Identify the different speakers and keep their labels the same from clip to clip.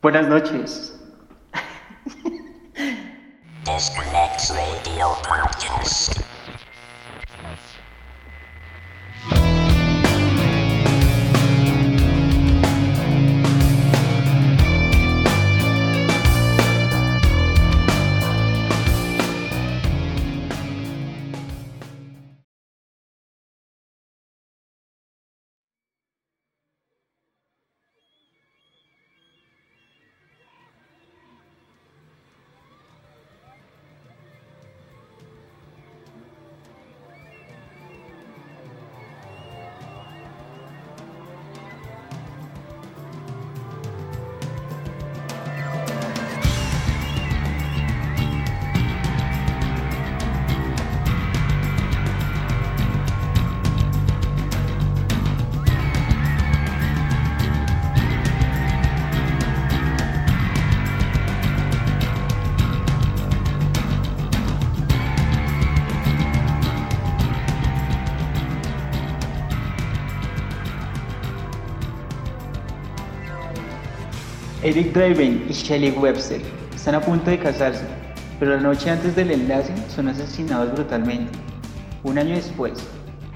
Speaker 1: Buenas noches.
Speaker 2: Disconnect Radio Podcast.
Speaker 1: Eric Draven y Shelley Webster están a punto de casarse, pero la noche antes del enlace son asesinados brutalmente. Un año después,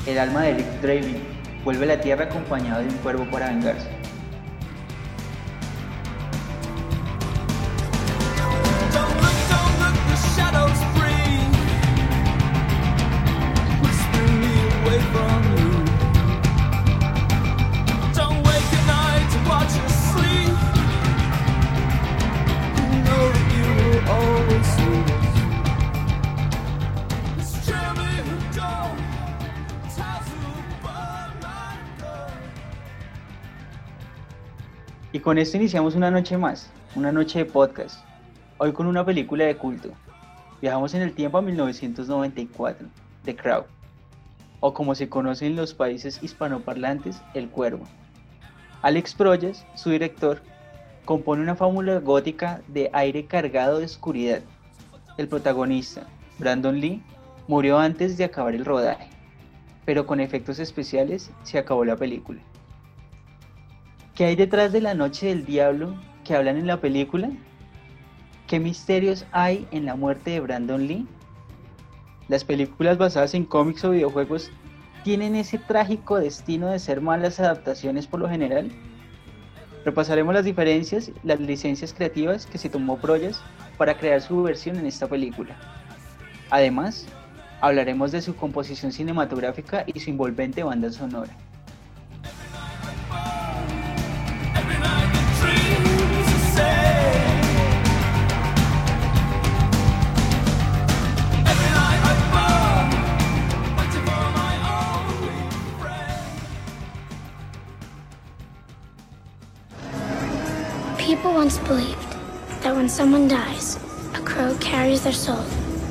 Speaker 1: el alma de Eric Draven vuelve a la Tierra acompañado de un cuervo para vengarse. Con esto iniciamos una noche más, una noche de podcast. Hoy con una película de culto. Viajamos en el tiempo a 1994, The Crow, o como se conoce en los países hispanoparlantes, El Cuervo. Alex Proyas, su director, compone una fórmula gótica de aire cargado de oscuridad. El protagonista, Brandon Lee, murió antes de acabar el rodaje, pero con efectos especiales se acabó la película. ¿Qué hay detrás de la noche del diablo que hablan en la película? ¿Qué misterios hay en la muerte de Brandon Lee? ¿Las películas basadas en cómics o videojuegos tienen ese trágico destino de ser malas adaptaciones por lo general? Repasaremos las diferencias las licencias creativas que se tomó Proyas para crear su versión en esta película. Además, hablaremos de su composición cinematográfica y su envolvente banda sonora.
Speaker 3: Once believed that when someone dies, a crow carries their soul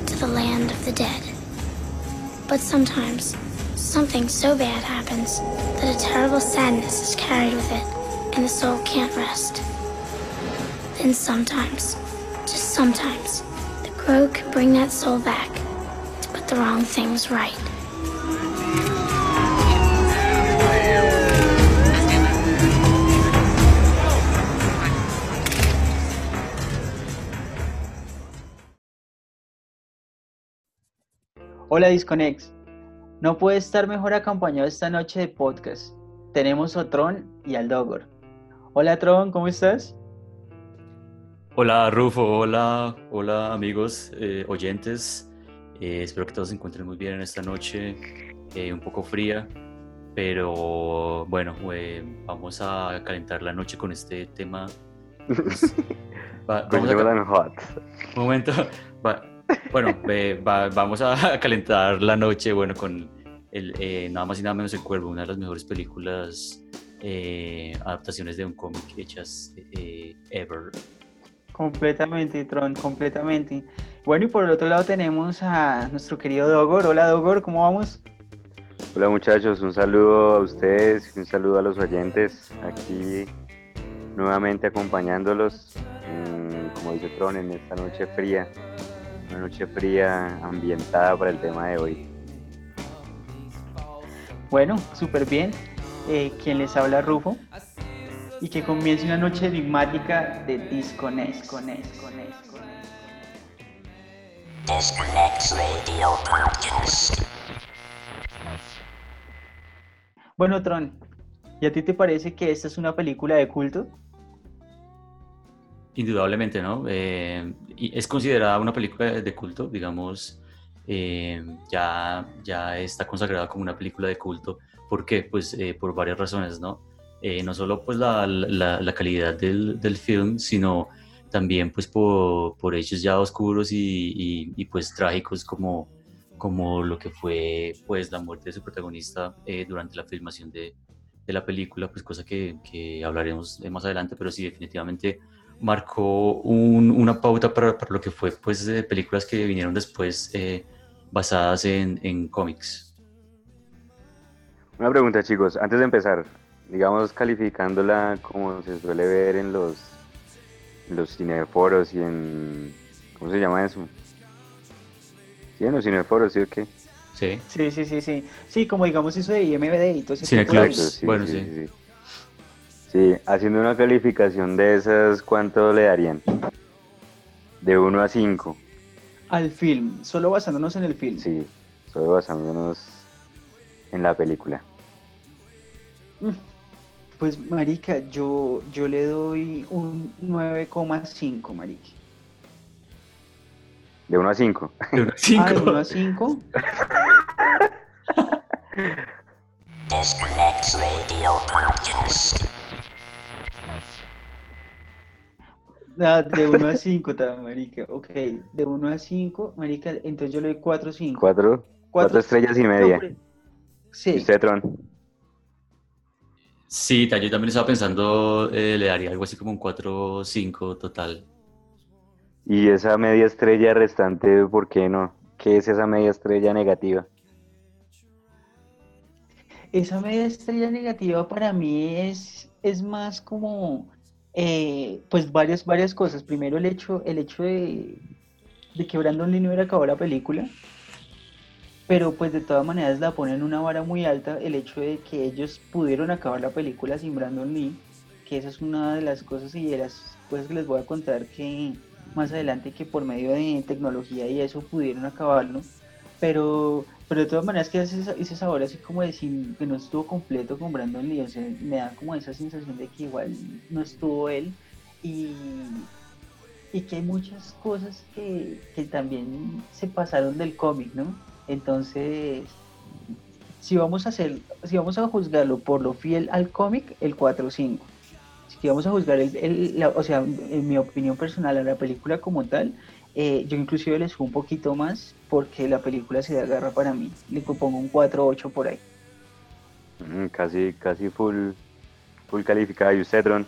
Speaker 3: to the land of the dead. But sometimes, something so bad happens that a terrible sadness is carried with it, and the soul can't rest. Then sometimes, just sometimes, the crow can bring that soul back to put the wrong things right.
Speaker 1: Hola Disconex, no puede estar mejor acompañado esta noche de podcast. Tenemos a Tron y al Dogor. Hola Tron, ¿cómo estás?
Speaker 4: Hola Rufo, hola, hola amigos eh, oyentes. Eh, espero que todos se encuentren muy bien en esta noche, eh, un poco fría, pero bueno, eh, vamos a calentar la noche con este tema. Pues, va- vamos a,
Speaker 5: hot.
Speaker 4: un momento, va- bueno, eh, va- vamos a calentar la noche, bueno, con el, eh, nada más y nada menos El Cuervo, una de las mejores películas, eh, adaptaciones de un cómic hechas eh, ever.
Speaker 1: Completamente, Tron, completamente. Bueno, y por el otro lado tenemos a nuestro querido Dogor. Hola Dogor, ¿cómo vamos?
Speaker 5: Hola muchachos, un saludo a ustedes un saludo a los oyentes aquí nuevamente acompañándolos, mm, como dice Tron, en esta noche fría, una noche fría ambientada para el tema de hoy.
Speaker 1: Bueno, súper bien. Eh, quien les habla Rufo. y que comience una noche enigmática de Disconnect. Disconnect, Disconnect, Disconnect.
Speaker 2: Disconnect Radio Podcast.
Speaker 1: Bueno, Tron, ¿y a ti te parece que esta es una película de culto?
Speaker 4: Indudablemente, ¿no? Eh, y es considerada una película de culto, digamos, eh, ya, ya está consagrada como una película de culto. ¿Por qué? Pues eh, por varias razones, ¿no? Eh, no solo pues la, la, la calidad del, del, film, sino también pues por, por hechos ya oscuros y, y, y, pues trágicos como, como lo que fue pues la muerte de su protagonista durante la filmación de, de, la película, pues cosa que, que hablaremos más adelante, pero sí definitivamente marcó un, una pauta para, para, lo que fue pues de películas que vinieron después eh, basadas en, en, cómics.
Speaker 5: Una pregunta chicos, antes de empezar, digamos calificándola como se suele ver en los, en los cineforos y en... ¿Cómo se llama eso? Sí, en los cineforos, ¿sí o qué?
Speaker 4: Sí.
Speaker 1: Sí, sí, sí, sí. Sí, como digamos eso de IMBD y todo ese
Speaker 4: Cineclubs, sí, bueno, sí.
Speaker 5: sí. sí. Sí, haciendo una calificación de esas, ¿cuánto le darían? De 1 a 5.
Speaker 1: Al film, solo basándonos en el film.
Speaker 5: Sí, solo basándonos en la película.
Speaker 1: Pues, marica, yo, yo le doy un 9,5, marica.
Speaker 5: ¿De 1 a 5?
Speaker 4: De 1 a 5.
Speaker 1: Ah, ¿de 1 a 5?
Speaker 2: Disconnect Radio Podcast.
Speaker 1: Ah, de 1 a 5, marica. Ok, de 1 a 5, marica, entonces yo le doy 4 o 5.
Speaker 5: 4, 4 estrellas y media.
Speaker 1: Sí.
Speaker 5: ¿Y usted, Tron?
Speaker 4: Sí, yo también estaba pensando, eh, le daría algo así como un 4 o 5 total.
Speaker 5: ¿Y esa media estrella restante, por qué no? ¿Qué es esa media estrella negativa?
Speaker 1: Esa media estrella negativa para mí es, es más como eh, pues varias, varias cosas. Primero el hecho, el hecho de, de que Brandon Lee no hubiera acabado la película, pero pues de todas maneras la ponen una vara muy alta el hecho de que ellos pudieron acabar la película sin Brandon Lee, que esa es una de las cosas y de las cosas que les voy a contar que más adelante que por medio de tecnología y eso pudieron acabarlo, pero pero de todas maneras que ese, ese sabor así como decir que no estuvo completo con Brandon Lee, o sea, me da como esa sensación de que igual no estuvo él y, y que hay muchas cosas que, que también se pasaron del cómic, ¿no? Entonces, si vamos a hacer, si vamos a juzgarlo por lo fiel al cómic, el 4-5. Si vamos a juzgar el, el la, o sea, en mi opinión personal a la película como tal, eh, yo inclusive le subo un poquito más porque la película se agarra para mí. Le pongo un 4-8 por ahí.
Speaker 5: Mm, casi, casi full, full calificada. ¿Y usted, Ron?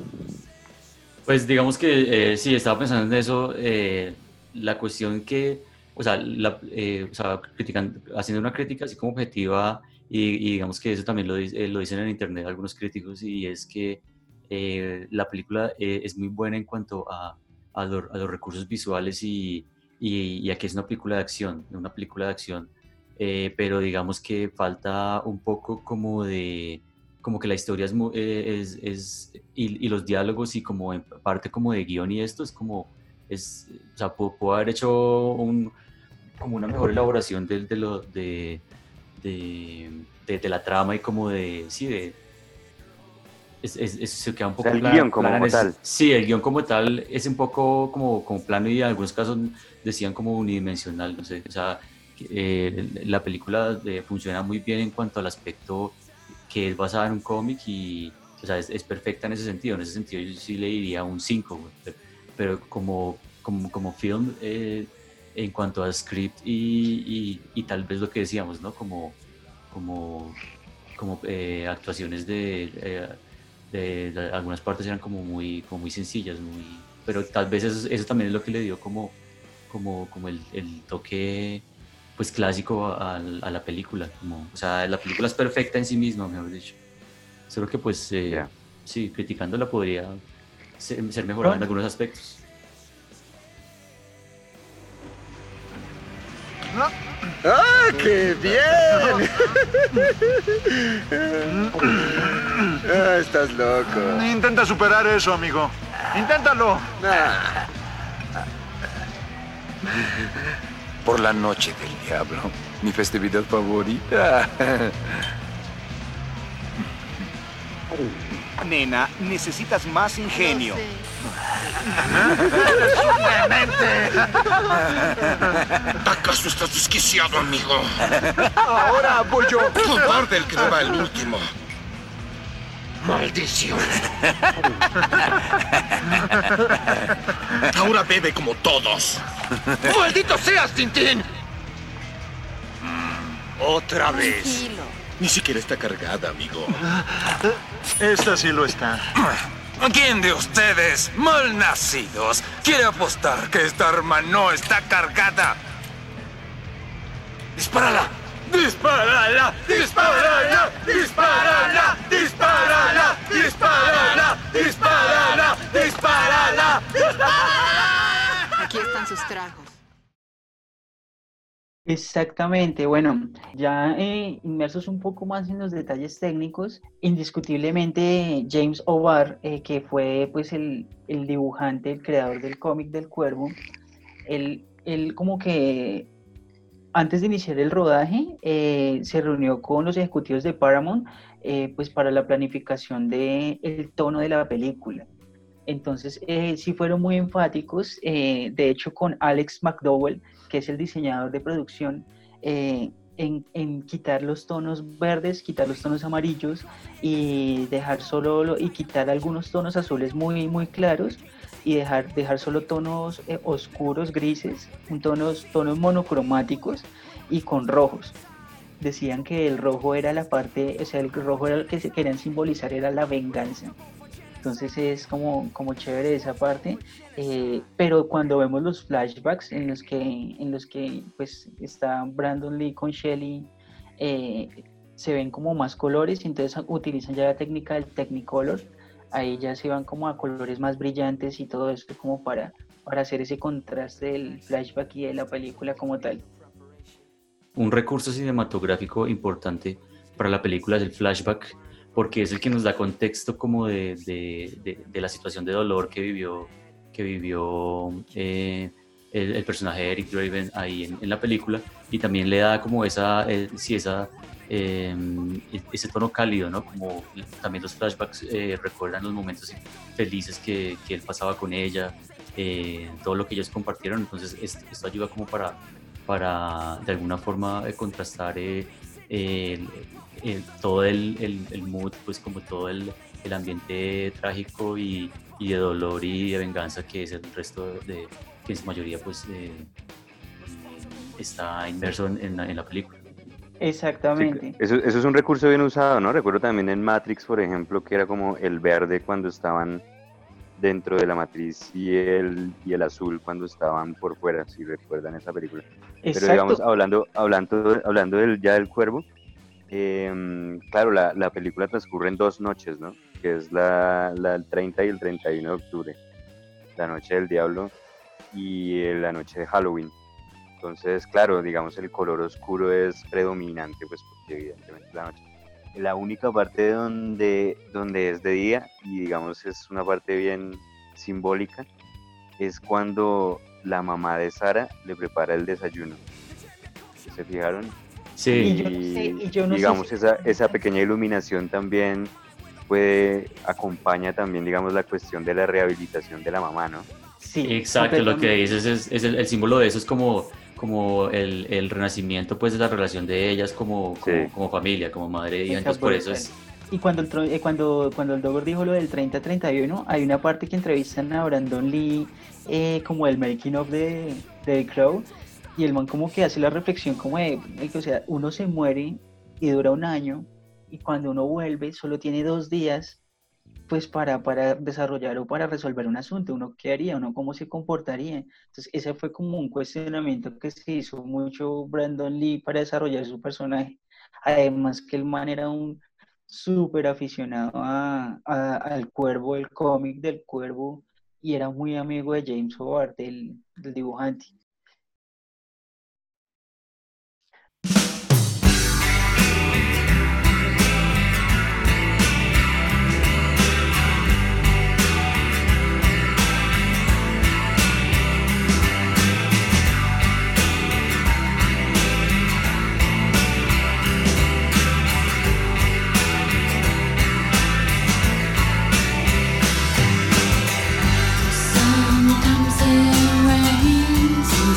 Speaker 4: Pues digamos que eh, sí, estaba pensando en eso. Eh, la cuestión que, o sea, la, eh, o sea critican, haciendo una crítica así como objetiva, y, y digamos que eso también lo, lo, dicen en internet algunos críticos, y es que la película es muy buena en cuanto a, a, lo, a los recursos visuales y, y, y, aquí es una película de acción, una película de acción, eh, pero digamos que falta un poco como de, como que la historia es, eh, es, es y, y, los diálogos y como en parte como de guion y esto es como, es, o sea, puedo, puedo haber hecho un, como una mejor elaboración de, de, lo, de, de, de, de la trama y como de, sí, de, es, es, es, se queda un poco
Speaker 5: o sea, el plan, guion como, como tal.
Speaker 4: Sí, el guion como tal es un poco como, como plano y en algunos casos decían como unidimensional, no sé, o sea, eh, la película de, funciona muy bien en cuanto al aspecto que es basada en un cómic y, o sea, es, es, perfecta en ese sentido, en ese sentido yo sí le diría un 5, pero, pero, como, como, como film, eh, en cuanto a script y, y, y, tal vez lo que decíamos, ¿no? Como, como, como eh, actuaciones de de, de, algunas partes eran como muy, como muy sencillas, muy, pero tal vez eso, eso también es lo que le dio como, como, como el, el toque pues clásico a, a, la película, como, o sea, la película es perfecta en sí misma, mejor dicho. Solo que pues eh, yeah. sí, criticándola podría ser, ser mejorada en algunos aspectos.
Speaker 6: ¡Ah, qué bien! Ah, estás loco.
Speaker 7: Intenta superar eso, amigo. Inténtalo.
Speaker 6: Ah,
Speaker 8: Por la noche del diablo. Mi festividad favorita.
Speaker 9: Nena, necesitas más ingenio.
Speaker 8: ¿Acaso estás desquiciado, amigo?
Speaker 6: Ahora voy yo.
Speaker 8: Cobarde el que no va el último. Maldición. Ahora bebe como todos. ¡Maldito seas, Tintín!
Speaker 9: Otra vez.
Speaker 8: Ni siquiera está cargada, amigo.
Speaker 7: Esta sí lo está.
Speaker 8: ¿Quién de ustedes, malnacidos, quiere apostar que esta arma no está cargada? ¡Dispárala! ¡Dispárala! ¡Dispárala! ¡Dispárala! ¡Dispárala! ¡Dispárala! ¡Dispárala! ¡Dispárala!
Speaker 10: Aquí están sus tragos.
Speaker 1: Exactamente, bueno, ya eh, inmersos un poco más en los detalles técnicos, indiscutiblemente James O'Barr, eh, que fue pues el, el dibujante, el creador del cómic del cuervo, él, él como que antes de iniciar el rodaje eh, se reunió con los ejecutivos de Paramount eh, pues para la planificación del el tono de la película. Entonces, eh, sí fueron muy enfáticos, eh, de hecho con Alex McDowell, que es el diseñador de producción, eh, en, en quitar los tonos verdes, quitar los tonos amarillos y dejar solo lo- y quitar algunos tonos azules muy muy claros y dejar, dejar solo tonos eh, oscuros, grises, tonos, tonos monocromáticos y con rojos. Decían que el rojo era la parte, o sea, el rojo era el que se querían simbolizar, era la venganza. Entonces es como, como chévere esa parte. eh, pero cuando vemos los flashbacks en los que, en los que pues, está Brandon Lee con Shelly, eh, se ven como más colores entonces utilizan ya la técnica del Technicolor. Ahí ya se van como a colores más brillantes y todo esto como para, para hacer ese contraste del flashback y de la película como tal.
Speaker 4: Un recurso cinematográfico importante para la película es el flashback, porque es el que nos da contexto como de, de- de- de la situación de dolor que vivió, que vivió eh, el, el personaje de Eric Draven ahí en, en la película, y también le da como esa, eh, sí, esa, eh, ese tono cálido, ¿no? Como también los flashbacks eh, recuerdan los momentos felices que, que él pasaba con ella, eh, todo lo que ellos compartieron, entonces esto, esto ayuda como para para de alguna forma eh, contrastar el- todo el, el- el mood, pues como todo el, el ambiente trágico y, y de dolor y de venganza que es el resto de, que en su mayoría pues eh, está inmerso en, en la, en la película.
Speaker 1: Exactamente.
Speaker 5: Eso, eso es un recurso bien usado, ¿no? Recuerdo también en Matrix, por ejemplo, que era como el verde cuando estaban dentro de la matriz y el, y el azul cuando estaban por fuera, si recuerdan esa película. Pero
Speaker 1: Exacto.
Speaker 5: digamos, hablando, hablando, hablando del, ya del cuervo, em, claro, la, la película transcurre en dos noches, ¿no? Que es la, la el 30 y el 31 de octubre, la noche del diablo y eh, la noche de Halloween. Entonces, claro, digamos, el color oscuro es predominante, pues evidentemente la noche. La única parte donde, donde es de día, y digamos es una parte bien simbólica, es cuando la mamá de Sara le prepara el desayuno. ¿Se fijaron?
Speaker 4: Sí.
Speaker 1: Y yo no sé- y yo no sé
Speaker 5: digamos,
Speaker 1: si-
Speaker 5: esa, esa pequeña iluminación también puede, acompaña también, digamos, la cuestión de la rehabilitación de la mamá, ¿no?
Speaker 1: Sí,
Speaker 4: Exacto, lo que dices es, es el, el símbolo de eso es como, como el, el renacimiento pues de la relación de ellas como, como,
Speaker 5: Sí.
Speaker 4: como familia, como madre
Speaker 1: Está
Speaker 4: entonces por eso es...
Speaker 1: Y cuando el, eh, cuando, cuando el Dogger dijo lo del 30-31, hay una parte que entrevistan a Brandon Lee eh, como el making of de, de The Crow y el man como que hace la reflexión como de, o sea, uno se muere y dura un año y cuando uno vuelve solo tiene dos días pues para, para desarrollar o para resolver un asunto, uno qué haría, uno cómo se comportaría. Entonces ese fue como un cuestionamiento que se hizo mucho Brandon Lee para desarrollar su personaje. Además que el man era un súper aficionado a, al cuervo, el cómic del cuervo, y era muy amigo de James Howard, del, del dibujante.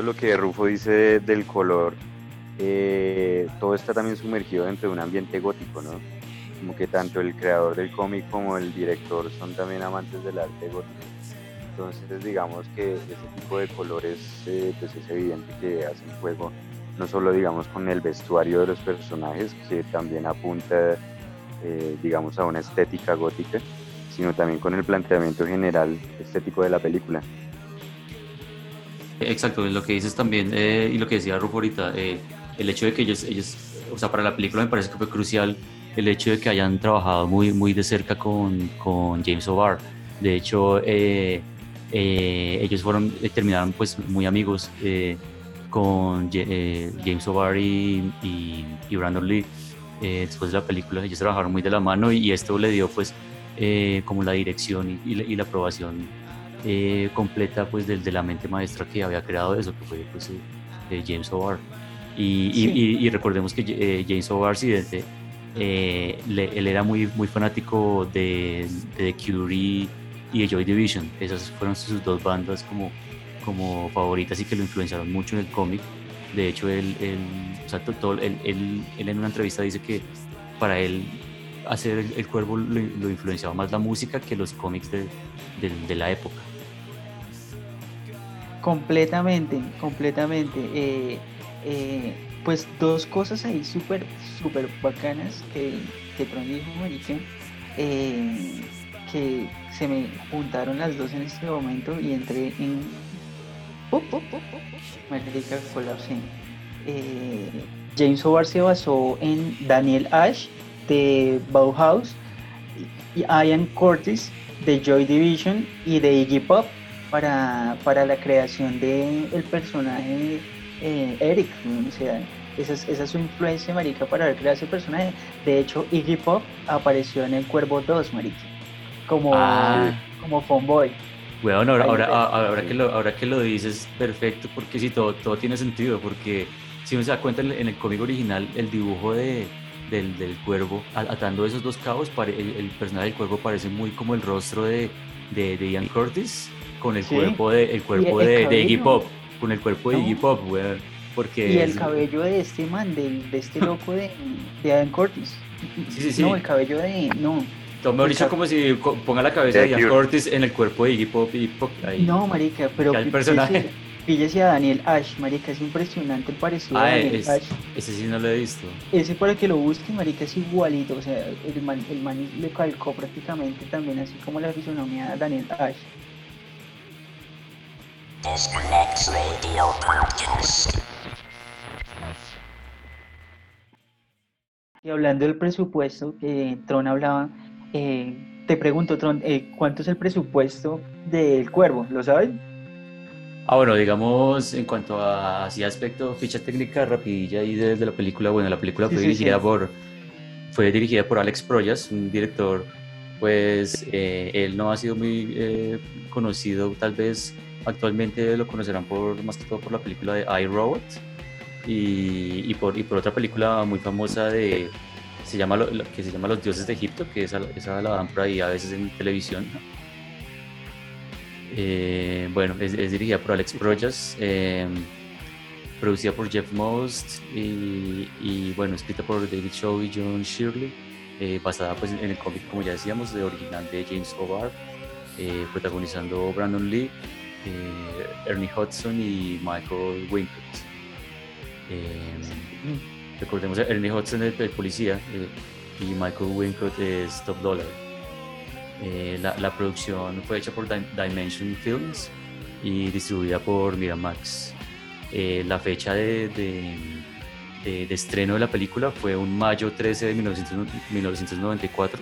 Speaker 5: lo que Rufo dice del color, eh, todo está también sumergido dentro de un ambiente gótico, ¿no? Como que tanto el creador del cómic como el director son también amantes del arte gótico. Entonces, digamos que ese tipo de colores, eh, pues es evidente que hacen juego no solo, digamos, con el vestuario de los personajes, que también apunta, eh, digamos, a una estética gótica, sino también con el planteamiento general estético de la película.
Speaker 4: Exacto, lo que dices también, eh, y lo que decía Rufo ahorita, eh, el hecho de que ellos, ellos, o sea, para la película me parece que fue crucial el hecho de que hayan trabajado muy, muy de cerca con, con James O'Barr. De hecho, eh, eh, ellos fueron, eh, terminaron pues muy amigos eh, con James O'Barr y, y- y Brandon Lee. Después de la película, ellos trabajaron muy de la mano y, y esto le dio pues como la dirección y la, y la aprobación eh, completa pues del, de la mente maestra que había creado eso, que fue pues, eh, eh, James O'Barr. Y, y-
Speaker 1: Sí.
Speaker 4: y- y recordemos que eh, James O'Barr, sí, desde, eh, le- él era muy, muy fanático de, de The Cure y, de Joy Division. Esas fueron sus dos bandas como, como favoritas y que lo influenciaron mucho en el cómic. De hecho, él, él, o sea, to- todo- él- él- él en una entrevista dice que para él hacer el, el cuervo lo, lo influenciaba más la música que los cómics de, de- de la época.
Speaker 1: Completamente, completamente. Eh, eh, pues dos cosas ahí súper, súper bacanas que, que Tron dijo, marica, eh, que se me juntaron las dos en este momento y entré en... ¡Pup, pup, pup, pup! Marica, colapsé. James O'Barr se basó en Daniel Ash de Bauhaus y Ian Curtis de Joy Division y de Iggy Pop para, para la creación del el personaje eh, Eric. ¿no? O sea, esa es, esa es su influencia, marica, para haber creado ese personaje. De hecho, Iggy Pop apareció en El Cuervo 2, marica, como,
Speaker 4: Ah.
Speaker 1: como fanboy.
Speaker 4: Bueno, ahora,
Speaker 1: Ahí
Speaker 4: ahora, que lo, ahora que lo dices, perfecto, porque sí, todo, todo tiene sentido, porque si uno se da cuenta en el, en el cómic original, el dibujo de, del, del cuervo, atando esos dos cabos, pare- el, el personaje del cuervo parece muy como el rostro de, de, de Ian Curtis, con el
Speaker 1: Sí.
Speaker 4: cuerpo de, el cuerpo
Speaker 1: el
Speaker 4: de, de Iggy. Pop, con el cuerpo de
Speaker 1: No.
Speaker 4: Iggy Pop, weón, porque
Speaker 1: Y el
Speaker 4: es-
Speaker 1: cabello de este man, de este loco de, de Ian Curtis.
Speaker 4: Sí, sí, sí.
Speaker 1: No, el cabello de. No, el
Speaker 4: dicho, como si ponga la cabeza
Speaker 5: De
Speaker 4: Ian. Curtis en el cuerpo de Iggy Pop y Pop, ahí.
Speaker 1: no, marica, pero.
Speaker 4: El personaje.
Speaker 1: píllese- a Daniel Ash, marica, es impresionante el parecido
Speaker 4: Ah,
Speaker 1: de Daniel
Speaker 4: es-
Speaker 1: Ash.
Speaker 4: ese sí no lo he visto.
Speaker 1: Ese para que lo busque, marica, es igualito. O sea, el man, el man le calcó prácticamente también, así como la fisonomía de Daniel Ash.
Speaker 2: Disconnect Radio Podcast.
Speaker 1: Y hablando del presupuesto, que Tron hablaba, eh, te pregunto, Tron, eh, ¿cuánto es el presupuesto del Cuervo? ¿Lo sabes?
Speaker 4: Ah, bueno, digamos, en cuanto a así aspecto, ficha técnica rapidilla ahí de, de la película, bueno, la película
Speaker 1: Sí,
Speaker 4: fue
Speaker 1: sí,
Speaker 4: dirigida
Speaker 1: sí.
Speaker 4: por fue dirigida por Alex Proyas, un director, pues eh, él no ha sido muy eh, conocido, tal vez actualmente lo conocerán por más que todo por la película de iRobot y, y por, otra película muy famosa de se llama que se llama Los Dioses de Egipto, que esa, la dan por ahí a veces en televisión. Eh, bueno, es, dirigida por Alex Proyas, eh, producida por Jeff Most y, bueno, escrita por David Shaw y John Shirley, eh, basada pues en el cómic, como ya decíamos, de original de James eh, protagonizando Brandon Lee, eh, Ernie Hudson y Michael Wincott. Eh, recordemos a Ernie Hudson es el policía eh, y Michael Wincott es Top Dollar. Eh, la, la producción fue hecha por Dim- Dimension Films y distribuida por Miramax. La fecha de, de- de- de estreno de la película fue un mayo 13 de 1900 1994,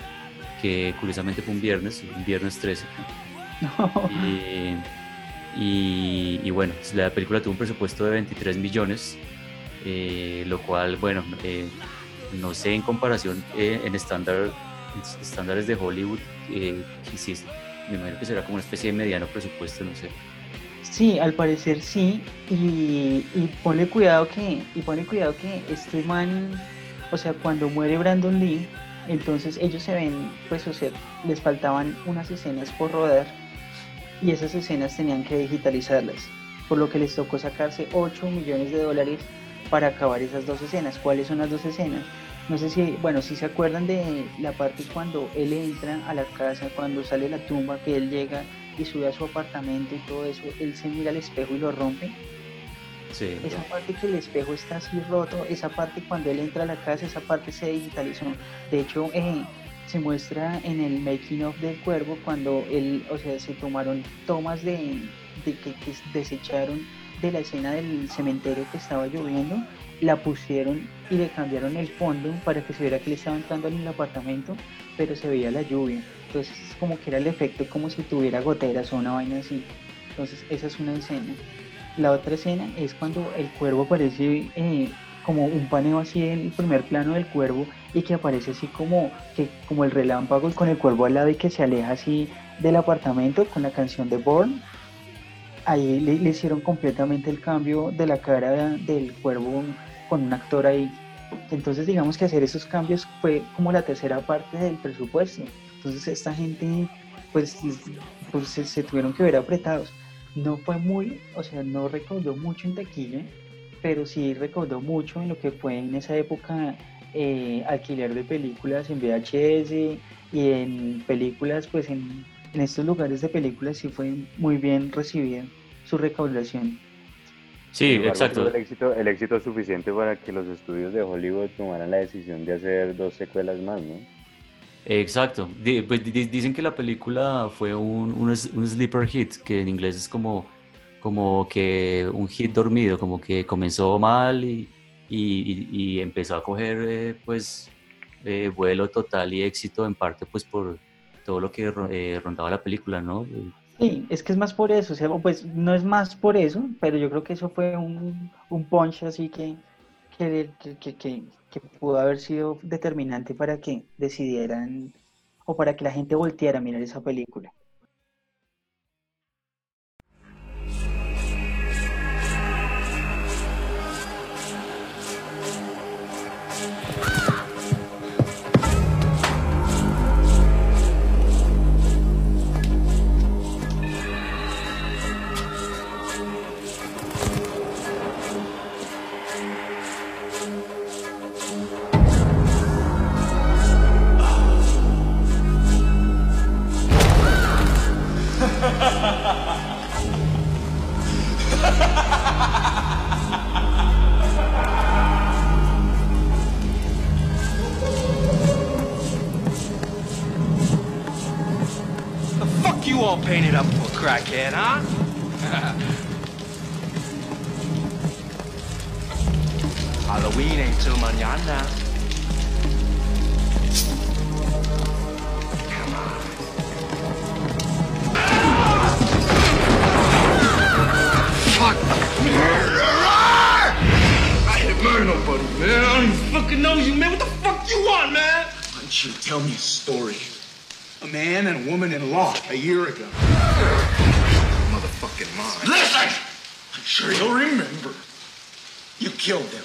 Speaker 4: que curiosamente fue un viernes, un viernes 13. Y, y- bueno, la película tuvo un presupuesto de 23 millones, eh, lo cual, bueno, eh, no sé en comparación eh, en estándar, estándares de Hollywood, eh, me imagino que será como una especie de mediano presupuesto, no sé.
Speaker 1: Sí, al parecer sí. Y, y ponle cuidado que, y ponle cuidado que este man, o sea, cuando muere Brandon Lee, entonces ellos se ven, pues, o sea, les faltaban unas escenas por rodar y esas escenas tenían que digitalizarlas. por lo que les tocó sacarse 8 millones de dólares para acabar esas dos escenas. ¿Cuáles son las dos escenas? No sé si, bueno, si se acuerdan de la parte cuando él entra a la casa, cuando sale la tumba, que él llega y sube a su apartamento y todo eso, él se mira al espejo y lo rompe.
Speaker 4: Sí.
Speaker 1: Esa parte que el espejo está así roto, esa parte cuando él entra a la casa, esa parte se digitalizó. De hecho, eh, se muestra en el making of del cuervo cuando él, o sea, se tomaron tomas de, de que, que desecharon de la escena del cementerio que estaba lloviendo, la pusieron y le cambiaron el fondo para que se viera que le estaba entrando en el apartamento, pero se veía la lluvia. Entonces, es como que era el efecto como si tuviera goteras o una vaina así. Entonces, esa es una escena. La otra escena es cuando el cuervo aparece eh, como un paneo así en el primer plano del cuervo y que aparece así como, que, como el relámpago con el cuervo al lado y que se aleja así del apartamento con la canción de Born. Ahí le, le hicieron completamente el cambio de la cara del cuervo con un actor ahí. Entonces digamos que hacer esos cambios fue como la tercera parte del presupuesto. Entonces esta gente pues, pues se, se tuvieron que ver apretados. No fue muy, o sea, no recaudó mucho en taquilla, pero sí recaudó mucho en lo que fue en esa época eh, alquiler de películas en VHS y en películas, pues en, en estos lugares de películas sí fue muy bien recibida su recaudación.
Speaker 4: Sí,
Speaker 5: embargo,
Speaker 4: exacto.
Speaker 5: El éxito, el éxito suficiente para que los estudios de Hollywood tomaran la decisión de hacer dos secuelas más, ¿no?
Speaker 4: Exacto. Pues, di- dicen que la película fue un, un, un sleeper hit, que en inglés es como, como que un hit dormido, como que comenzó mal y, y- empezó a coger eh, pues eh, vuelo total y éxito en parte pues por todo lo que eh, rondaba la película, ¿no?
Speaker 1: Sí, es que es más por eso, o sea, pues no es más por eso, pero yo creo que eso fue un, un punch así que, que, que, que- que pudo haber sido determinante para que decidieran o para que la gente volteara a mirar esa película.
Speaker 11: Huh? Halloween ain't till mañana. On. Fuck. I didn't murder nobody, man. I don't even fucking know you, man. What the fuck you want, man?
Speaker 12: Why don't you tell me a story? A man and a woman in law a year ago. Motherfucking mine.
Speaker 11: Listen!
Speaker 12: I'm sure you'll remember. You killed them.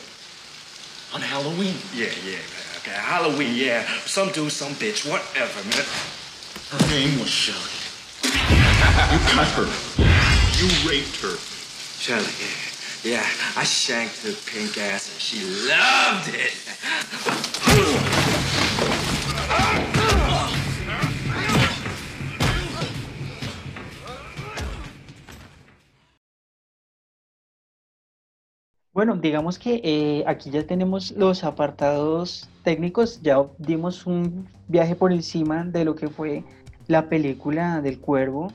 Speaker 12: On Halloween.
Speaker 11: Yeah, yeah, man. Okay, Halloween, yeah. Some dude, some bitch, whatever, man.
Speaker 12: Her name was Shelley. You cut her. You raped her.
Speaker 11: Shelly, yeah. Yeah, I shanked her pink ass and she loved it.
Speaker 1: Bueno, digamos que eh, aquí ya tenemos los apartados técnicos, ya dimos un viaje por encima de lo que fue la película del cuervo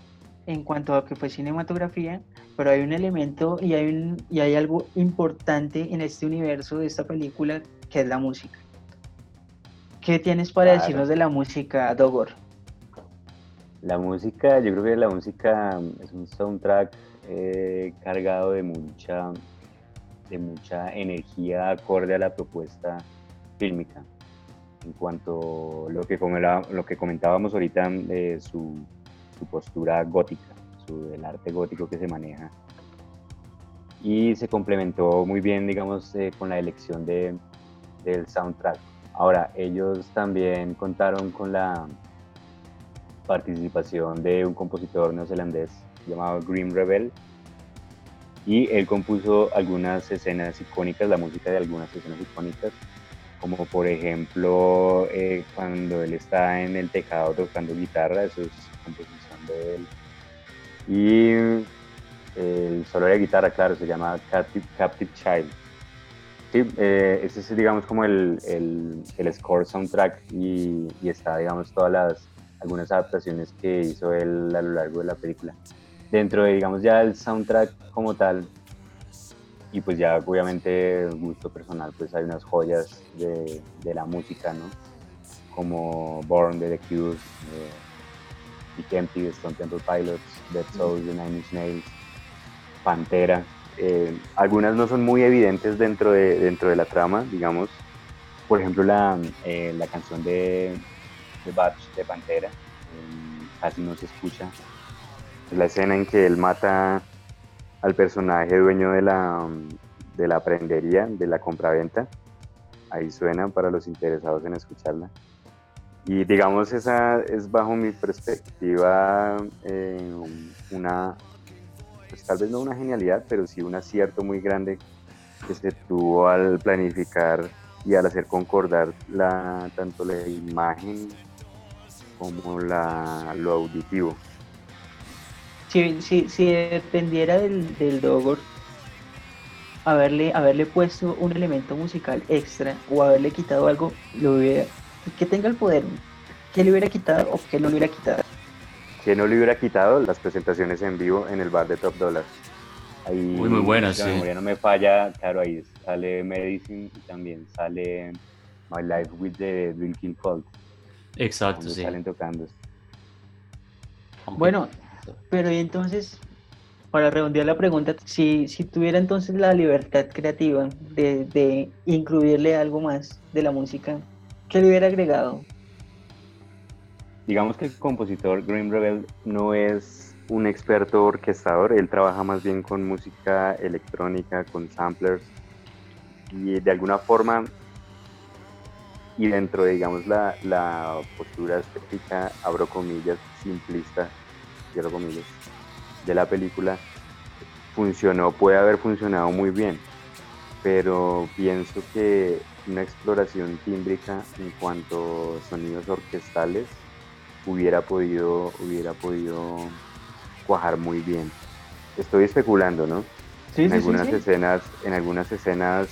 Speaker 1: en cuanto a que fue cinematografía, pero hay un elemento y hay, un, y hay algo importante en este universo de esta película que es la música. ¿Qué tienes para
Speaker 5: Claro.
Speaker 1: decirnos de la música, Dogor?
Speaker 5: La música, yo creo que la música es un soundtrack eh, cargado de mucha, de mucha energía acorde a la propuesta fílmica. En cuanto a lo que, lo que comentábamos ahorita de su, su postura gótica, su, el arte gótico que se maneja. Y se complementó muy bien, digamos, eh, con la elección de, del soundtrack. Ahora, ellos también contaron con la participación de un compositor neozelandés llamado Grim Rebel, y él compuso algunas escenas icónicas, la música de algunas escenas icónicas, como por ejemplo eh, cuando él está en el tejado tocando guitarra, eso es composición de él. Y el solo de guitarra, claro, se llama Captive, Captive Child. Sí, eh, ese es, digamos, como el, el, el score soundtrack y, y, está, digamos, todas las, algunas adaptaciones que hizo él a lo largo de la película. Dentro de, digamos, ya el soundtrack como tal, y pues ya obviamente gusto personal, pues hay unas joyas de, la música, ¿no? Como Born de The Cure, eh, Big Empty Stone Temple Pilots, Dead Souls de Nine Inch Nails, Pantera. Eh, algunas no son muy evidentes dentro de, dentro de la trama, digamos. Por ejemplo, la, eh, la canción de, de Batch de Pantera eh, casi no se escucha. La escena en que él mata al personaje dueño de la, de la prendería, de la compraventa. Ahí suena para los interesados en escucharla. Y digamos, esa es bajo mi perspectiva eh, una, pues tal vez no una genialidad, pero sí un acierto muy grande que se tuvo al planificar y al hacer concordar la, tanto la imagen como la, lo auditivo.
Speaker 1: Si, si, si dependiera del, del Dogor, haberle, haberle puesto un elemento musical extra o haberle quitado algo, lo hubiera, que tenga el poder, que le hubiera quitado o que no le hubiera quitado.
Speaker 5: Que no le hubiera quitado las presentaciones en vivo en el bar de Top Dollar. Ahí,
Speaker 4: muy, muy buenas, sí.
Speaker 5: memoria no me falla, claro, ahí sale Medicine y también sale My Life with the Drinking Cold.
Speaker 4: Exacto, sí.
Speaker 5: Salen tocando.
Speaker 1: Bueno, pero y entonces, para redondear la pregunta, si, si tuviera entonces la libertad creativa de, incluirle algo más de la música, ¿qué le hubiera agregado?
Speaker 5: Digamos que el compositor Green Rebel no es un experto orquestador, él trabaja más bien con música electrónica, con samplers, y de alguna forma, y dentro de, digamos, la, la postura estética, abro comillas, simplista, cierro comillas, de la película, funcionó, puede haber funcionado muy bien, pero pienso que una exploración tímbrica en cuanto a sonidos orquestales hubiera podido, hubiera podido cuajar muy bien. Estoy especulando, ¿no?
Speaker 1: Sí,
Speaker 5: en
Speaker 1: sí,
Speaker 5: algunas
Speaker 1: sí,
Speaker 5: escenas, en algunas escenas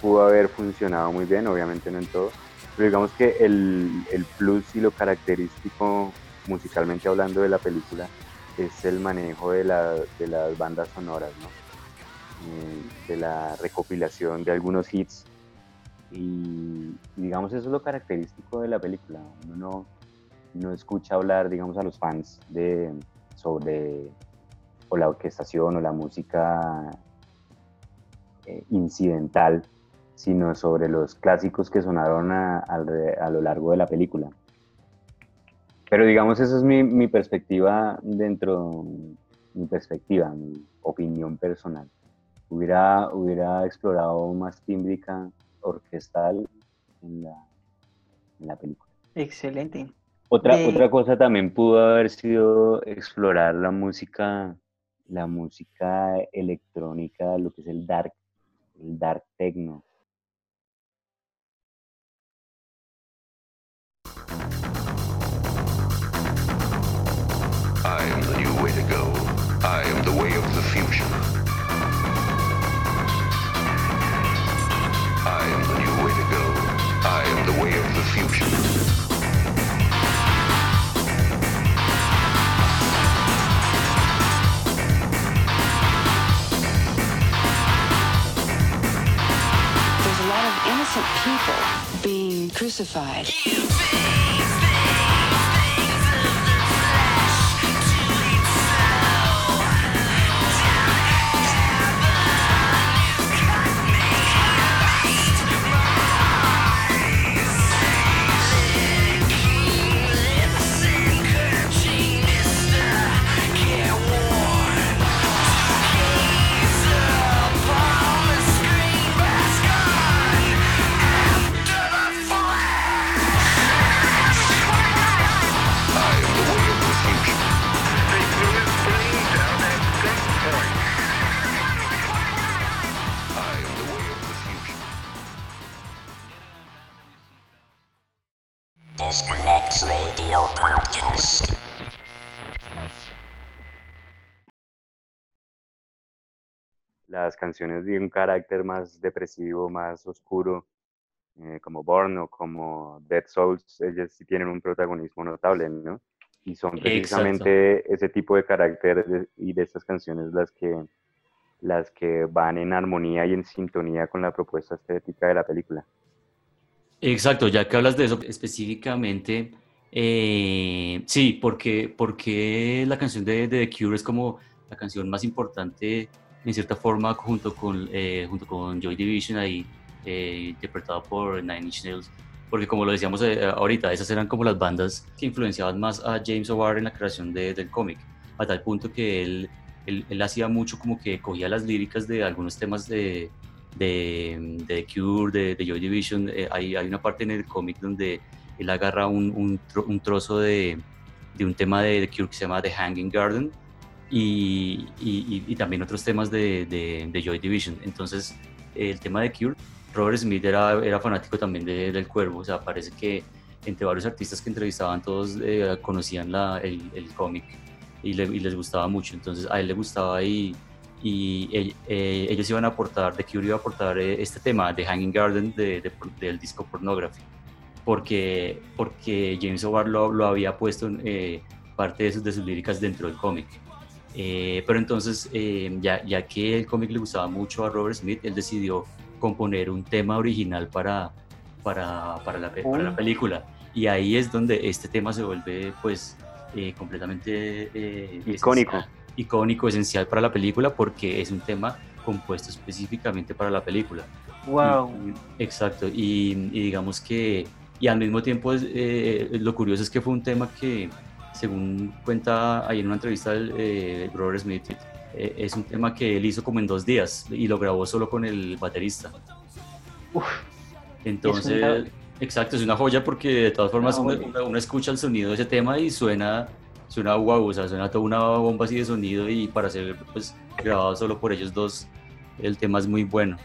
Speaker 5: pudo haber funcionado muy bien, obviamente no en todo, pero digamos que el, el plus y lo característico musicalmente hablando de la película es el manejo de, la, de las bandas sonoras, ¿no? Eh, de la recopilación de algunos hits y, digamos eso es lo característico de la película. Uno no, escucha hablar, digamos, a los fans de, sobre o la orquestación o la música eh, incidental, sino sobre los clásicos que sonaron a lo largo de la película. Pero digamos, esa es mi, mi perspectiva dentro, mi perspectiva, mi opinión personal. Hubiera, hubiera explorado más tímbrica orquestal en la, en la película.
Speaker 1: Excelente.
Speaker 5: Otra,
Speaker 1: De-
Speaker 5: otra cosa también pudo haber sido explorar la música, la música electrónica, lo que es el dark, el dark techno.
Speaker 13: The way of the future. I am the new way to go. I am the way of the future.
Speaker 10: There's a lot of innocent people being crucified.
Speaker 5: Las canciones de un carácter más depresivo, más oscuro, eh, como Born o como Dead Souls, ellas sí tienen un protagonismo notable, ¿no? Y son precisamente ese tipo de carácter de- y de estas canciones las que, las que van en armonía y en sintonía con la propuesta estética de la película.
Speaker 4: Exacto, ya que hablas de eso específicamente, eh, sí, porque, porque la canción de, de The Cure es como la canción más importante en cierta forma junto con, eh, junto con Joy Division ahí eh, interpretado por Nine Inch Nails, porque como lo decíamos eh, ahorita, esas eran como las bandas que influenciaban más a James O'Barr en la creación de- del cómic, a tal punto que él, él, él hacía mucho como que cogía las líricas de algunos temas de, de, de The Cure, de, de Joy Division, eh, hay, hay una parte en el cómic donde él agarra un, un, tro- un trozo de, de un tema de The Cure que se llama The Hanging Garden y, y- y- también otros temas de, de, de Joy Division. Entonces, el tema de Cure, Robert Smith era, era fanático también de- del cuervo, o sea, parece que entre varios artistas que entrevistaban todos eh, conocían la, el, el cómic y, le- y les gustaba mucho, entonces a él le gustaba y, y eh, ellos iban a aportar, The Cure iba a aportar eh, este tema de Hanging Garden de- de- del disco Pornography, porque, porque James O'Barr lo, lo había puesto en eh, parte de sus, de sus líricas dentro del cómic. Eh, pero entonces, eh, ya, ya que el cómic le gustaba mucho a Robert Smith, él decidió componer un tema original para, para, para, la, para la
Speaker 1: Oh.
Speaker 4: película. Y ahí es donde este tema se vuelve pues eh, completamente eh,
Speaker 5: Icónico.
Speaker 4: esencial- icónico, esencial para la película porque es un tema compuesto específicamente para la película.
Speaker 1: Wow.
Speaker 4: Y- exacto, y, y digamos que, y al mismo tiempo eh, lo curioso es que fue un tema que, según cuenta ahí en una entrevista el, eh, Robert Smith, eh, es un tema que él hizo como en dos días y lo grabó solo con el baterista. Entonces,
Speaker 1: una-
Speaker 4: exacto, es una joya porque de todas formas uno, uno- uno escucha el sonido de ese tema y suena, suena guau, o sea, suena toda una bomba así de sonido y para ser pues grabado solo por ellos dos, el tema es muy bueno.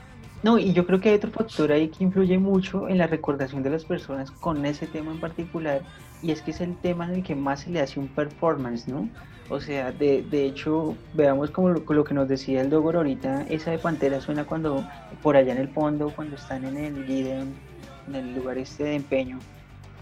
Speaker 1: No, y yo creo que hay otro factor ahí que influye mucho en la recordación de las personas con ese tema en particular, y es que es el tema en el que más se le hace un performance, ¿no? O sea, de, de hecho, veamos como lo, lo que nos decía el Dogor ahorita, esa de Pantera suena cuando, por allá en el fondo, cuando están en el Gideon, en el lugar este de empeño,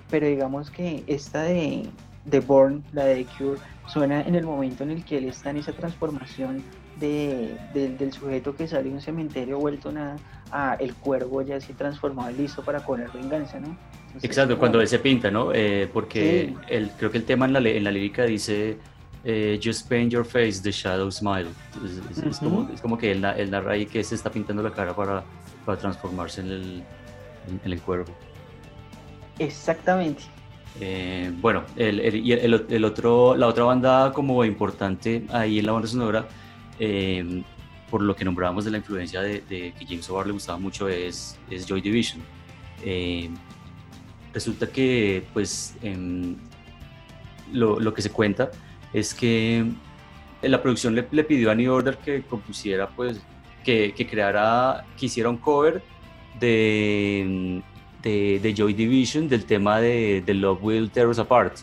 Speaker 1: pero digamos que esta de, de Born, la de Cure, suena en el momento en el que él está en esa transformación de, del- del sujeto que sale de un cementerio vuelto nada a el cuervo ya así transformado y listo para cobrar venganza, ¿no?
Speaker 4: Exacto, cuando él se pinta, ¿no? Eh, porque
Speaker 1: Sí.
Speaker 4: el, creo que el tema en la, en la lírica dice eh, Just paint your face, the shadow smile. Es, es- es como, es como que él, él narra ahí que se está pintando la cara para, para transformarse en el, en, en el cuervo.
Speaker 1: Exactamente.
Speaker 4: Eh, bueno, el, el- el- el otro, la otra banda como importante ahí en la banda sonora, eh, por lo que nombrábamos de la influencia de, de que James O'Barr le gustaba mucho, es, es Joy Division. Eh, resulta que, pues, lo, lo que se cuenta es que la producción le, le pidió a New Order que compusiera, pues, que, que creara, que hiciera un cover de, de, Joy Division del tema de, de Love Will Tear Us Apart,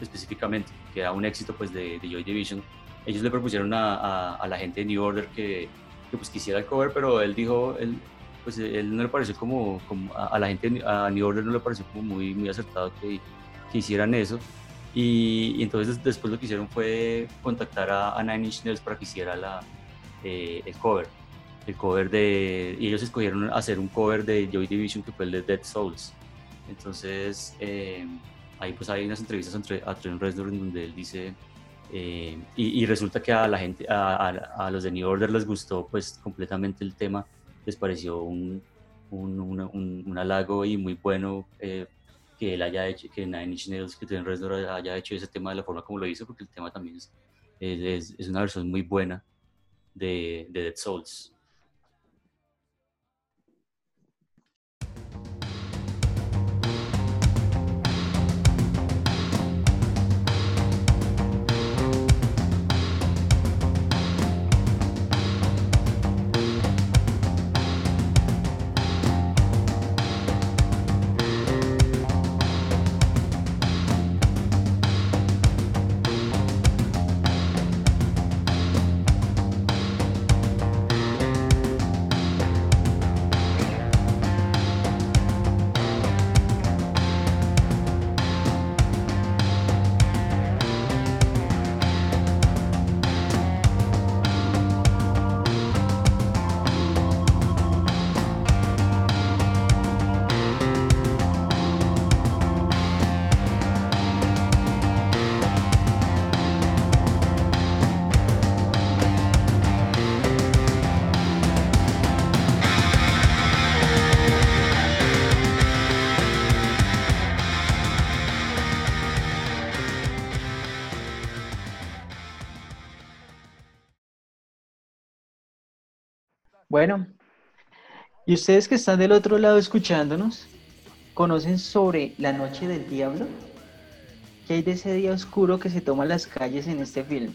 Speaker 4: específicamente, que era un éxito, pues, de, de Joy Division. Ellos le propusieron a, a- a la gente de New Order que, que, pues, quisiera el cover, pero él dijo, él, pues, él no le pareció como, como a, a la gente, a New Order no le pareció como muy, muy acertado que, que hicieran eso. Y, y entonces des- después lo que hicieron fue contactar a, a Nine Inch Nails para que hiciera la, eh, el cover. El cover de. Y ellos escogieron hacer un cover de Joy Division que fue el de Dead Souls. Entonces, eh, ahí pues hay unas entrevistas entre, a Trent Reznor en donde él dice. eh, y, y resulta que a la gente, a, a- a los de New Order les gustó pues completamente el tema, les pareció un, un, un- un halago y muy bueno eh, que él haya hecho, que Nine Inch Nails, que Trent Reznor haya hecho ese tema de la forma como lo hizo, porque el tema también es, es, es una versión muy buena de, de Dead Souls.
Speaker 1: Bueno, y ustedes que están del otro lado escuchándonos, ¿conocen sobre la noche del diablo? ¿Qué hay de ese día oscuro que se toma las calles en este film?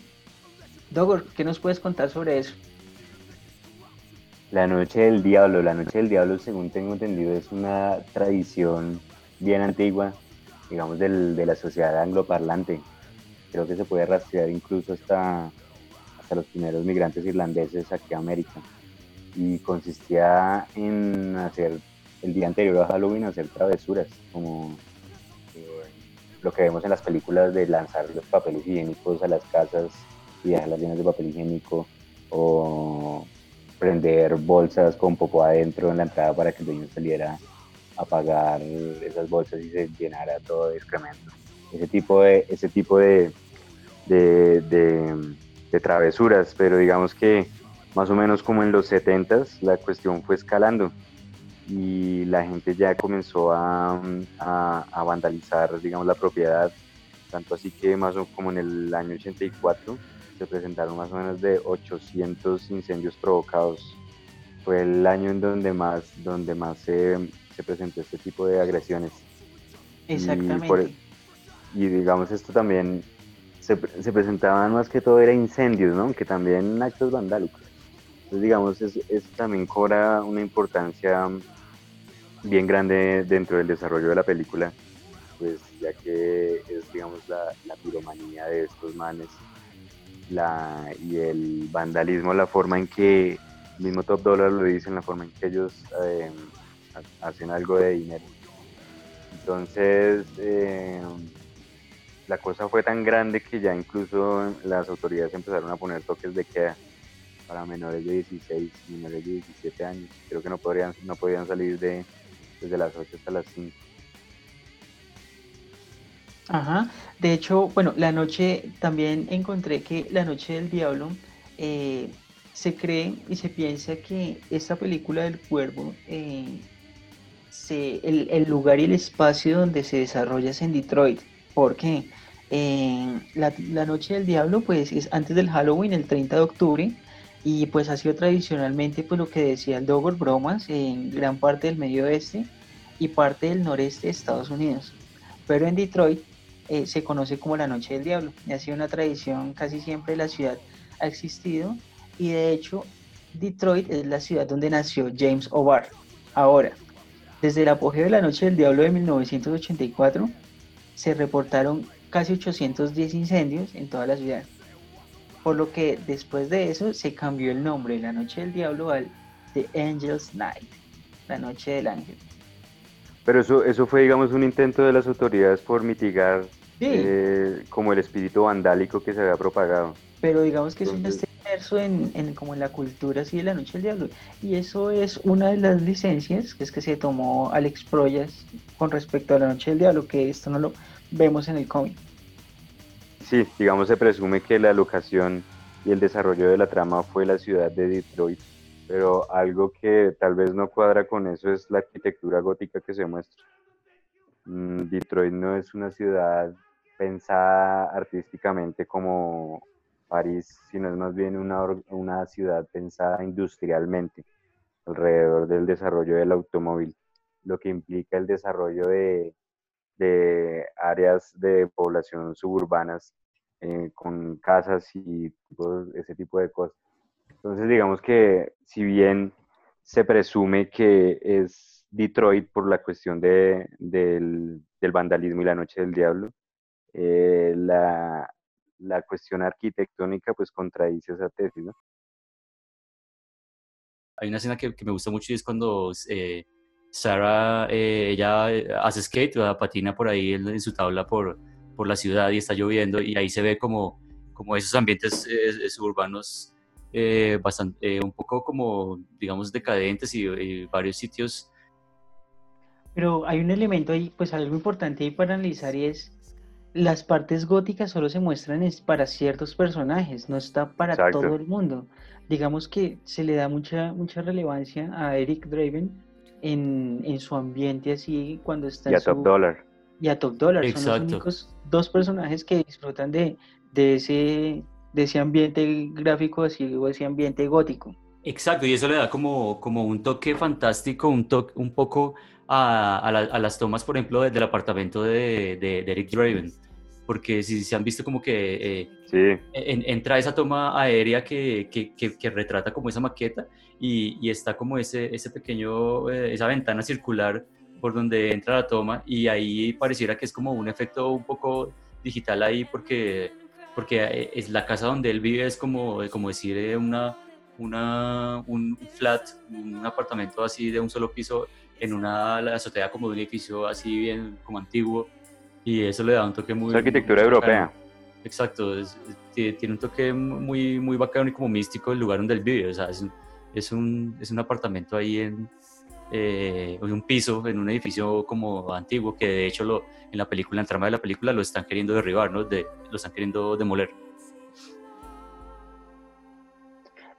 Speaker 1: Dogor, ¿qué nos puedes contar sobre eso?
Speaker 5: La Noche del Diablo, la Noche del Diablo, según tengo entendido, es una tradición bien antigua, digamos, del- de la sociedad angloparlante. Creo que se puede rastrear incluso hasta, hasta los primeros migrantes irlandeses aquí a América. Y consistía en hacer, el día anterior a Halloween, hacer travesuras, como eh, lo que vemos en las películas de lanzar los papeles higiénicos a las casas y dejarlas llenas de papel higiénico, o prender bolsas con popó adentro en la entrada para que el dueño saliera a pagar esas bolsas y se llenara todo de excremento. Ese tipo de, ese tipo de, de- de travesuras, pero digamos que más o menos como en los 70s la cuestión fue escalando y la gente ya comenzó a, a- a vandalizar, digamos, la propiedad, tanto así que más o como en el año 84 se presentaron más o menos de 800 incendios provocados. Fue el año en donde más, donde más se, se presentó este tipo de agresiones. Y,
Speaker 1: Exactamente.
Speaker 5: por- y digamos, esto también se, se presentaban más que todo era incendios, ¿no? Que también actos vandálicos. Entonces, digamos, es- también cobra una importancia bien grande dentro del desarrollo de la película, pues ya que es, digamos, la, la piromanía de estos manes la, y el vandalismo, la forma en que, mismo Top Dollar lo dice, en la forma en que ellos eh, ha- hacen algo de dinero. Entonces, eh, la cosa fue tan grande que ya incluso las autoridades empezaron a poner toques de queda para menores de 16, menores de 17 años. Creo que no podrían, no podían salir de, desde las 8 hasta las 5.
Speaker 1: Ajá. De hecho, bueno, la noche, también encontré que la noche del diablo eh, se cree y se piensa que esta película del cuervo, eh, se, el, el lugar y el espacio donde se desarrolla es en Detroit. ¿Por qué? Eh, la, noche del diablo, pues, es antes del Halloween, el 30 de octubre, y pues ha sido tradicionalmente, pues, lo que decía el Dogor Bromas en gran parte del medio oeste y parte del noreste de Estados Unidos. Pero en Detroit eh, se conoce como la Noche del Diablo y ha sido una tradición casi siempre la ciudad ha existido y de hecho Detroit es la ciudad donde nació James O'Barr. Ahora, desde el apogeo de la Noche del Diablo de 1984 se reportaron casi 810 incendios en toda la ciudad. Por lo que después de eso se cambió el nombre de la Noche del Diablo al The Angel's Night, la Noche del Ángel.
Speaker 5: Pero eso, eso fue, digamos, un intento de las autoridades por mitigar
Speaker 1: Sí.
Speaker 5: eh, como el espíritu vandálico que se había propagado.
Speaker 1: pero digamos que eso ya
Speaker 5: Entonces-
Speaker 1: está inmerso en, en como en la cultura así de la noche del diablo y eso es una de las licencias que es que se tomó Alex Proyas con respecto a la noche del diablo que esto no lo vemos en el cómic
Speaker 5: Sí, digamos, se presume que la locación y el desarrollo de la trama fue la ciudad de Detroit, pero algo que tal vez no cuadra con eso es la arquitectura gótica que se muestra. Mm, Detroit no es una ciudad pensada artísticamente como París, sino es más bien una, una ciudad pensada industrialmente alrededor del desarrollo del automóvil, lo que implica el desarrollo de, de áreas de población suburbanas eh, con casas y ese tipo de cosas. Entonces, digamos que si bien se presume que es Detroit por la cuestión de, del, del vandalismo y la noche del diablo, eh, la, la cuestión arquitectónica pues contradice esa tesis, ¿no?
Speaker 4: Hay una escena que, que me gusta mucho y es cuando eh, Sarah, eh, ella eh, hace skate, o patina por ahí en, en su tabla por, por la ciudad y está lloviendo y ahí se ve como, como esos ambientes eh, eh, suburbanos eh, bastante, eh, un poco como, digamos, decadentes y, y varios sitios.
Speaker 1: pero hay un elemento ahí pues algo importante ahí para analizar y es las partes góticas solo se muestran es para ciertos personajes no está para
Speaker 5: Exacto.
Speaker 1: todo el mundo digamos que se le da mucha mucha relevancia a Eric Draven en, en su ambiente así cuando está
Speaker 5: Y a Top Dollar.
Speaker 1: y a Top Dollar. Son los
Speaker 4: Exacto.
Speaker 1: únicos dos personajes que disfrutan de, de ese, de ese ambiente gráfico así o ese ambiente gótico.
Speaker 4: Exacto, y eso le da como, como un toque fantástico, un, toque, un poco a, a, la- a las tomas, por ejemplo, de- del apartamento de, de- de Eric Draven. Porque si se han visto como que eh,
Speaker 5: Sí.
Speaker 4: en- entra esa toma aérea que, que- que- que retrata como esa maqueta y, y está como ese, ese pequeño, eh, esa ventana circular por donde entra la toma y ahí pareciera que es como un efecto un poco digital ahí porque, porque eh, es la casa donde él vive es como, como decir eh, una, una, un flat, un apartamento así de un solo piso en una la azotea como de un edificio así bien como antiguo y eso le da un toque muy...
Speaker 5: Es arquitectura
Speaker 4: muy
Speaker 5: europea.
Speaker 4: bacano. Exacto, es- tiene un toque muy, muy bacano y como místico el lugar donde él vive. O sea, es un, es un, es un apartamento ahí en, eh, en un piso, en un edificio como antiguo, que de hecho lo, en la película, en la trama de la película, lo están queriendo derribar, ¿no? De, lo están queriendo demoler.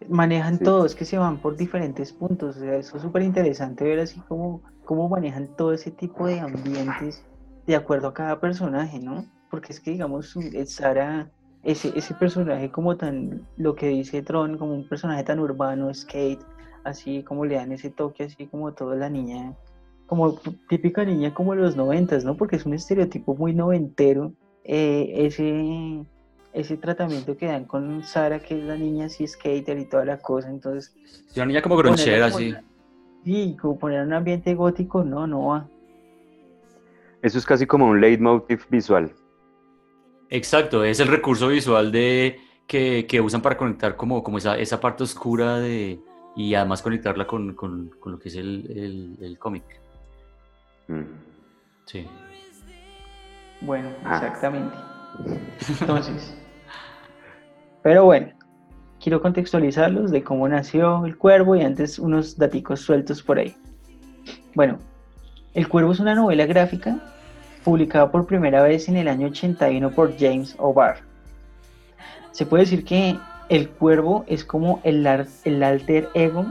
Speaker 1: manejan
Speaker 5: Sí.
Speaker 1: todo, es que se van por diferentes puntos, o sea, eso es súper interesante ver así cómo, cómo manejan todo ese tipo de ambientes de acuerdo a cada personaje, ¿no? Porque es que, digamos, Sara, ese, ese personaje como tan, lo que dice Tron, como un personaje tan urbano, skate, así como le dan ese toque, así como toda la niña, como típica niña como de los noventas, ¿no? Porque es un estereotipo muy noventero, eh, ese ese tratamiento que dan con Sara, que es la niña así skater y toda la cosa, entonces...
Speaker 4: Es una niña como gronchera, así.
Speaker 1: Sí, como poner un ambiente gótico, no, no va.
Speaker 5: Eso es casi como un leitmotiv visual.
Speaker 4: Exacto, es el recurso visual de, que, que usan para conectar como, como esa, esa parte oscura de, y además conectarla con, con, con lo que es el, el, el cómic.
Speaker 5: Mm.
Speaker 4: Sí.
Speaker 1: Bueno,
Speaker 5: Ah.
Speaker 1: exactamente. Entonces, pero bueno, quiero contextualizarlos de cómo nació el cuervo y antes unos daticos sueltos por ahí. Bueno, El cuervo es una novela gráfica publicada por primera vez en el año 81 por James O'Barr. Se puede decir que el cuervo es como el, el alter ego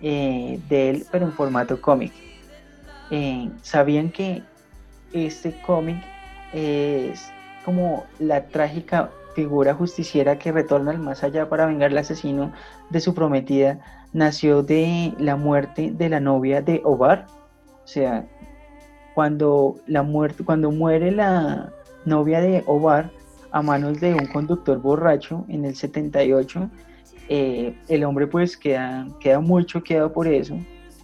Speaker 1: eh, de él, pero en formato cómic. Eh, ¿Sabían que este cómic es como la trágica figura justiciera que retorna al más allá para vengar al asesino de su prometida? Nació de la muerte de la novia de Ovar. O sea, cuando, la muerte, cuando muere la novia de Ovar a manos de un conductor borracho en el 78, eh, el hombre pues queda, queda muy choqueado por eso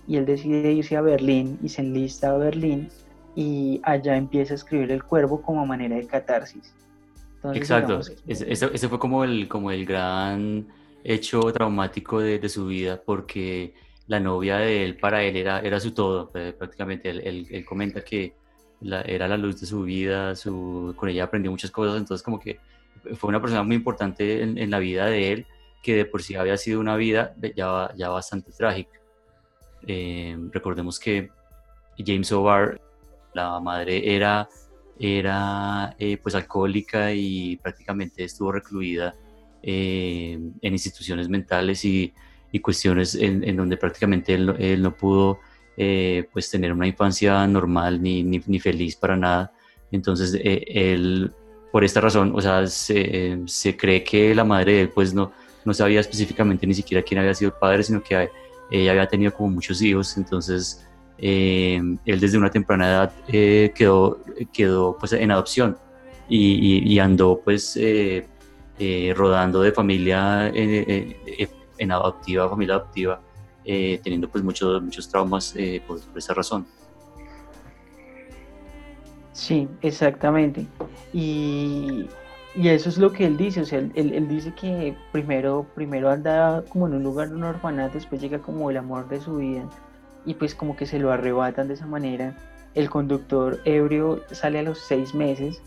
Speaker 1: y él decide irse a Berlín y se enlista a Berlín y allá empieza a escribir el cuervo como manera de catarsis. Entonces,
Speaker 4: Exacto,
Speaker 1: digamos,
Speaker 4: ese, fue como el, como el gran hecho traumático de, de su vida, porque la novia de él para él era, era su todo, prácticamente. Él, él- comenta que era la luz de su vida, su, con ella aprendió muchas cosas, entonces como que fue una persona muy importante en, la vida de él, que de por sí había sido una vida ya, ya bastante trágica. Eh, recordemos que James O'Barr, la madre era, era eh, pues alcohólica y prácticamente estuvo recluida eh, en instituciones mentales y, y cuestiones en, en donde prácticamente él, él no pudo eh, pues tener una infancia normal ni, ni, ni feliz para nada. Entonces eh, él, por esta razón, o sea, se, se cree que la madre de él pues no, no sabía específicamente ni siquiera quién había sido el padre, sino que ella había tenido como muchos hijos, entonces eh, él desde una temprana edad eh, quedó, quedó pues en adopción y, y- y andó pues eh, eh, rodando de familia eh, eh, en adoptiva, familia adoptiva, eh, teniendo pues muchos, muchos traumas eh, por, por esa razón.
Speaker 1: Sí, exactamente. Y, y eso es lo que él dice, o sea, él, él- él dice que primero, primero anda como en un lugar, un orfanato, después llega como el amor de su vida y pues como que se lo arrebatan de esa manera. El conductor ebrio sale a los seis meses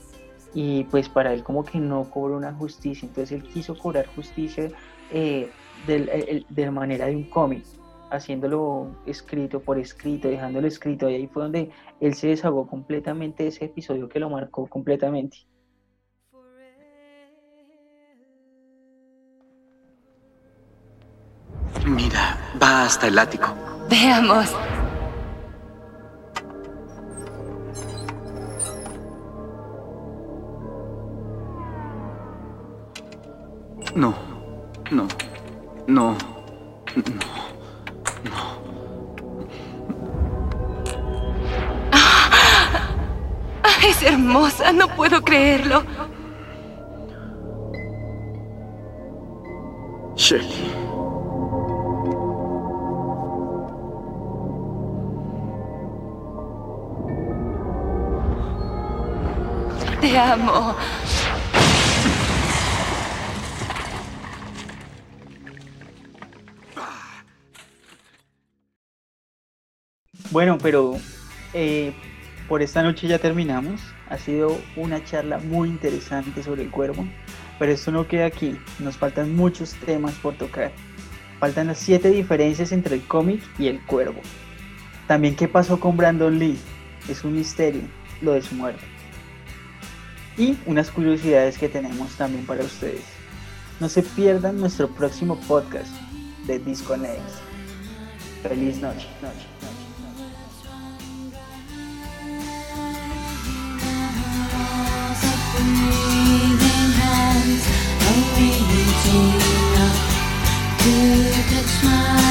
Speaker 1: y pues para él como que no cobró una justicia, entonces él quiso cobrar justicia eh, de la manera de un cómic, haciéndolo escrito por escrito, dejándolo escrito, y ahí fue donde él se desahogó completamente de ese episodio que lo marcó completamente.
Speaker 9: Mira, va hasta el ático.
Speaker 10: Veamos.
Speaker 9: No, no, no,
Speaker 10: Ah, Es hermosa, no puedo creerlo.
Speaker 6: Shelly.
Speaker 10: Te amo.
Speaker 1: Bueno, pero eh, por esta noche ya terminamos. Ha sido una charla muy interesante sobre el cuervo. Pero esto no queda aquí. Nos faltan muchos temas por tocar. Faltan las siete diferencias entre el cómic y el cuervo. También qué pasó con Brandon Lee. Es un misterio lo de su muerte. Y unas curiosidades que tenemos también para ustedes. No se pierdan nuestro próximo podcast de Disconnect. Feliz noche.
Speaker 2: Disconnect Radio Podcast.